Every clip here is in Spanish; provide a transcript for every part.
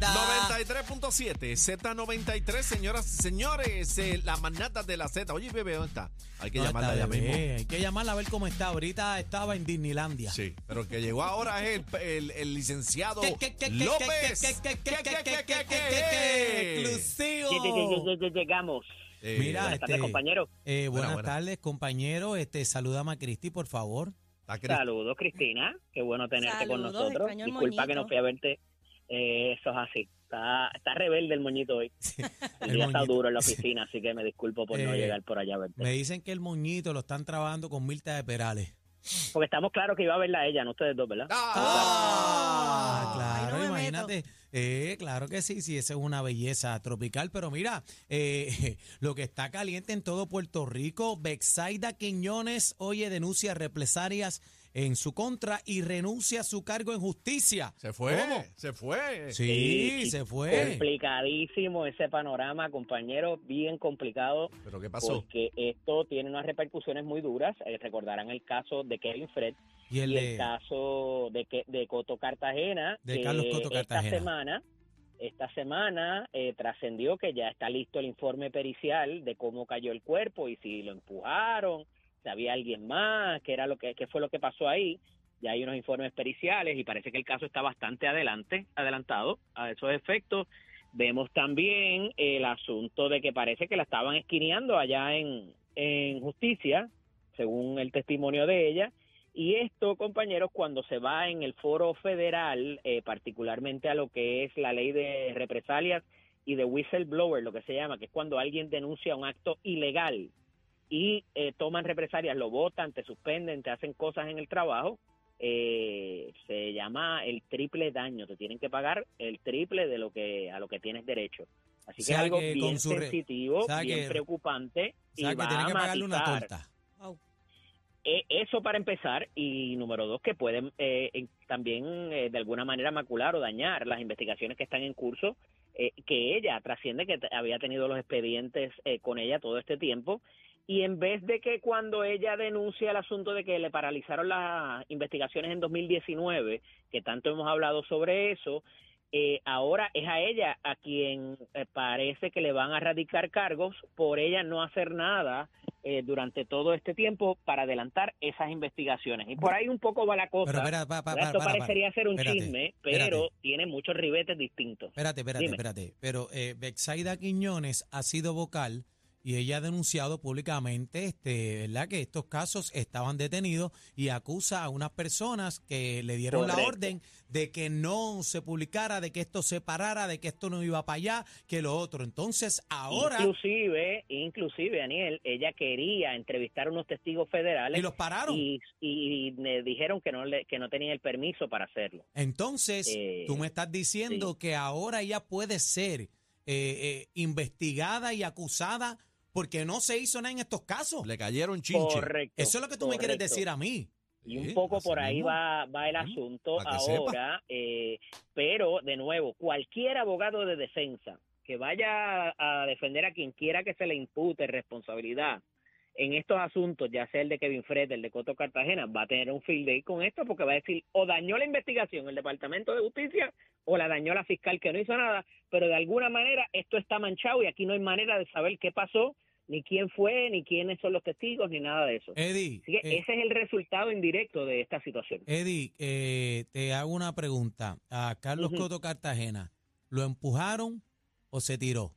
manada. 93.7, Z93, señoras y señores, eh, la manata de la Z. Oye, bebé, ¿dónde está? Hay que No, llamarla está ya bebé, mismo. Hay que llamarla a ver cómo está. Ahorita estaba en Disneylandia. Sí, pero el que llegó ahora es el, el- el licenciado ¿Qué, qué, qué, qué, López. qué, qué, qué, qué, qué, qué, qué, qué, qué? Exclusivo. Lle- lle- lle- lle- Llegamos. Eh, Mira, Buenas tardes, este, compañero. Eh, buenas Buena, buena. tardes, compañero. Este, saludame a Cristi, por favor. está Cris- Saludos, Cristina. Qué bueno tenerte con Saludos, nosotros. extraño el Disculpa que no fui a verte. Eh, eso es así. Está, está rebelde el moñito hoy. El El día está duro en la oficina, así que me disculpo por no Eh, llegar por allá a verte. Me dicen que el moñito lo están trabajando con Mirta de Perales. Porque estamos claros que iba a verla a ella, no ustedes dos, ¿verdad? Ah, Ay, claro, no me imagínate. Eh, claro que sí, sí, esa es una belleza tropical. Pero mira, eh, lo que está caliente en todo Puerto Rico, Bexaida Quiñones, oye, denuncia represalias en su contra y renuncia a su cargo en justicia. Se fue, ¿Cómo? se fue. Sí, Sí, se fue. Complicadísimo ese panorama, compañero, bien complicado. ¿Pero qué pasó? Porque esto tiene unas repercusiones muy duras. Eh, recordarán el caso de Kevin Fred Y el y el de, caso de que de Coto Cartagena De que Carlos Coto Cartagena. esta semana esta semana eh, trascendió que ya está listo el informe pericial de cómo cayó el cuerpo y si lo empujaron si había alguien más qué era lo que qué fue lo que pasó ahí. Ya hay unos informes periciales y parece que el caso está bastante adelante adelantado a esos efectos. Vemos también el asunto de que parece que la estaban esquineando allá en en justicia según el testimonio de ella. Y esto, compañeros, cuando se va en el foro federal, eh, particularmente a lo que es la ley de represalias y de whistleblower, lo que se llama, que es cuando alguien denuncia un acto ilegal y eh, toman represalias, lo votan, te suspenden, te hacen cosas en el trabajo, eh, se llama el triple daño, te tienen que pagar el triple de lo que a lo que tienes derecho. Así O que es algo que bien re- sensitivo, o sea bien que- preocupante o sea, y que va tienen a que pagarle una matizar. torta. Eh, Eso para empezar, y número dos, que pueden eh, en- también eh, de alguna manera macular o dañar las investigaciones que están en curso, eh, que ella trasciende que había tenido los expedientes eh, con ella todo este tiempo, y en vez de que cuando ella denuncia el asunto de que le paralizaron las investigaciones en 2019, que tanto hemos hablado sobre eso, eh, ahora es a ella a quien eh, parece que le van a radicar cargos por ella no hacer nada eh, durante todo este tiempo para adelantar esas investigaciones. Y por ahí un poco va la cosa. Pero espera, pa- pa- Esto parecería ser un Espérate, chisme, espérate. pero tiene muchos ribetes distintos. Espérate, espérate, Dime. espérate. Pero eh, Bexaida Quiñones ha sido vocal y ella ha denunciado públicamente, este, ¿verdad? Que estos casos estaban detenidos y acusa a unas personas que le dieron la orden de que no se publicara, de que esto se parara, de que esto no iba para allá, que lo otro. Entonces, ahora Inclusive, inclusive, Daniel, ella quería entrevistar a unos testigos federales y los pararon. y, y le dijeron que no le, que no tenía el permiso para hacerlo. Entonces, Eh, tú me estás diciendo que ahora ella puede ser eh, eh, investigada y acusada porque no se hizo nada en estos casos. Le cayeron chinche. Correcto. Eso es lo que tú me quieres decir a mí. Y un poco por ahí va, va el asunto ahora, eh, pero de nuevo, cualquier abogado de defensa que vaya a defender a quien quiera que se le impute responsabilidad en estos asuntos, ya sea el de Kevin Fred, el de Coto Cartagena, va a tener un field day con esto porque va a decir o dañó la investigación el Departamento de Justicia o la dañó la fiscal que no hizo nada, pero de alguna manera esto está manchado y aquí no hay manera de saber qué pasó, ni quién fue, ni quiénes son los testigos, ni nada de eso. Eddie, Así que eh, ese es el resultado indirecto de esta situación. Eddie, eh, te hago una pregunta. A Carlos. Coto Cartagena, ¿lo empujaron o se tiró?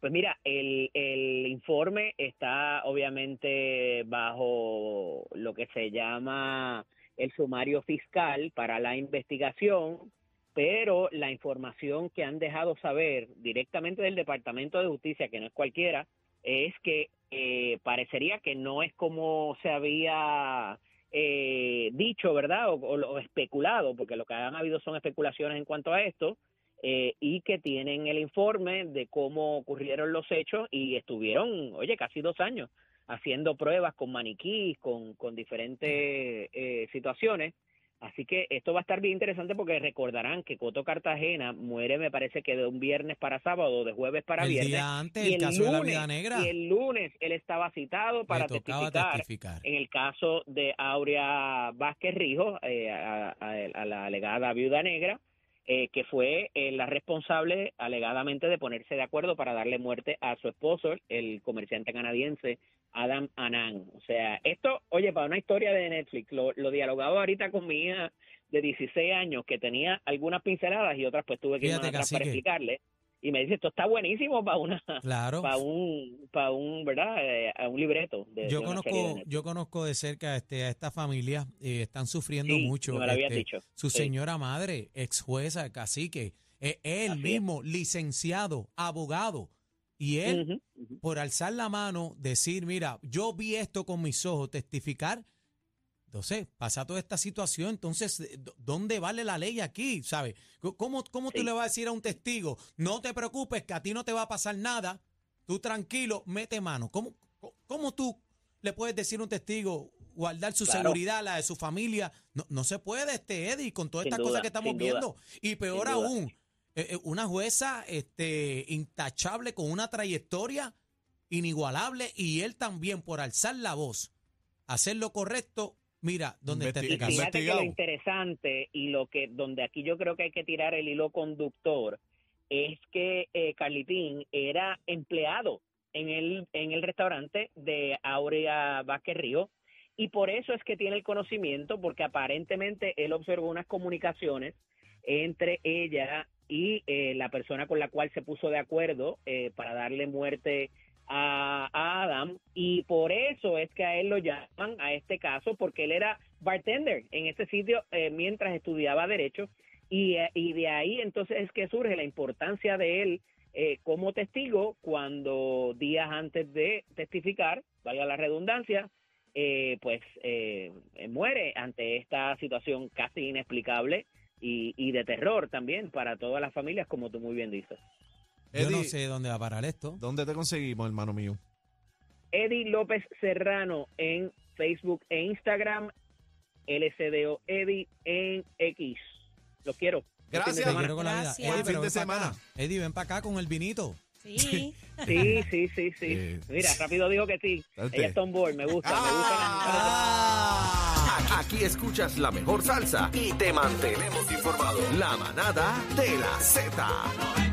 Pues mira, el, el informe está obviamente bajo lo que se llama el sumario fiscal para la investigación, pero la información que han dejado saber directamente del Departamento de Justicia, que no es cualquiera, es que eh, parecería que no es como se había eh, dicho, ¿verdad? O, especulado, porque lo que han habido son especulaciones en cuanto a esto, eh, y que tienen el informe de cómo ocurrieron los hechos y estuvieron, oye, casi dos años haciendo pruebas con maniquís, con, con diferentes eh, situaciones. Así que esto va a estar bien interesante porque recordarán que Coto Cartagena muere, me parece que de un viernes para sábado, de jueves para el viernes. día antes, y el caso de la lunes- vida negra, Y el lunes él estaba citado para testificar testificar. en el caso de Aurea Vázquez Rijo, eh, a, a- a la alegada viuda negra, eh, que fue eh, la responsable alegadamente de ponerse de acuerdo para darle muerte a su esposo, el comerciante canadiense Adam Anand. O sea, esto, oye, para una historia de Netflix, lo, lo dialogaba ahorita con mi hija de 16 años que tenía algunas pinceladas y otras pues tuve que ir Fíjate, atrás para explicarle. Y me dice, esto está buenísimo para una Claro. para un para un, ¿verdad? Eh, a un libreto de, Yo de de conozco, Netflix. yo conozco de cerca este, a esta familia, eh, están sufriendo Sí, mucho. me lo habías este, dicho, Su sí. señora madre, ex jueza, cacique, eh, él Así es. mismo, licenciado, abogado, y él, por alzar la mano, decir, mira, yo vi esto con mis ojos, testificar. Entonces, pasa toda esta situación, entonces, eh, ¿dónde vale la ley aquí? ¿Sabes? ¿Cómo, cómo tú le vas a decir a un testigo, no te preocupes, que a ti no te va a pasar nada, tú tranquilo, mete mano? ¿Cómo, cómo- tú le puedes decir a un testigo, guardar su Claro. seguridad, la de su familia? No, no se puede, este Eddie, con todas estas cosas que estamos viendo. Y peor aún, eh, eh, una jueza este, intachable con una trayectoria inigualable y él también por alzar la voz, hacer lo correcto, mira, ¿dónde está este caso? Fíjate que investigado. lo interesante y lo que donde aquí yo creo que hay que tirar el hilo conductor es que eh, Carlitín era empleado en el en el restaurante de Aurea Vázquez Río y por eso es que tiene el conocimiento porque aparentemente él observó unas comunicaciones entre ella y eh, la persona con la cual se puso de acuerdo eh, para darle muerte a, Adam. Y por eso es que a él lo llaman a este caso porque él era bartender en ese sitio eh, mientras estudiaba derecho. Y, eh, y de ahí entonces es que surge la importancia de él eh, como testigo cuando días antes de testificar, valga la redundancia, eh, pues muere ante esta situación casi inexplicable y, y de terror también para todas las familias, como tú muy bien dices. Yo no sé dónde va a parar esto. ¿Dónde te conseguimos, hermano mío? Eddie López Serrano en Facebook e Instagram, LCDO Eddie en X. Los quiero. Buen fin de Gracias. Te semana. quiero con la vida. Gracias. Eddie, Buen pero fin de ven pa' acá. semana. Eddie, ven para acá con el vinito. Sí. Sí, sí, sí, sí. Eh, Mira, rápido dijo que sí. Ella está on board, me gusta, me gusta. Ah. Aquí escuchas la mejor salsa y te mantenemos informado. La manada de la Z.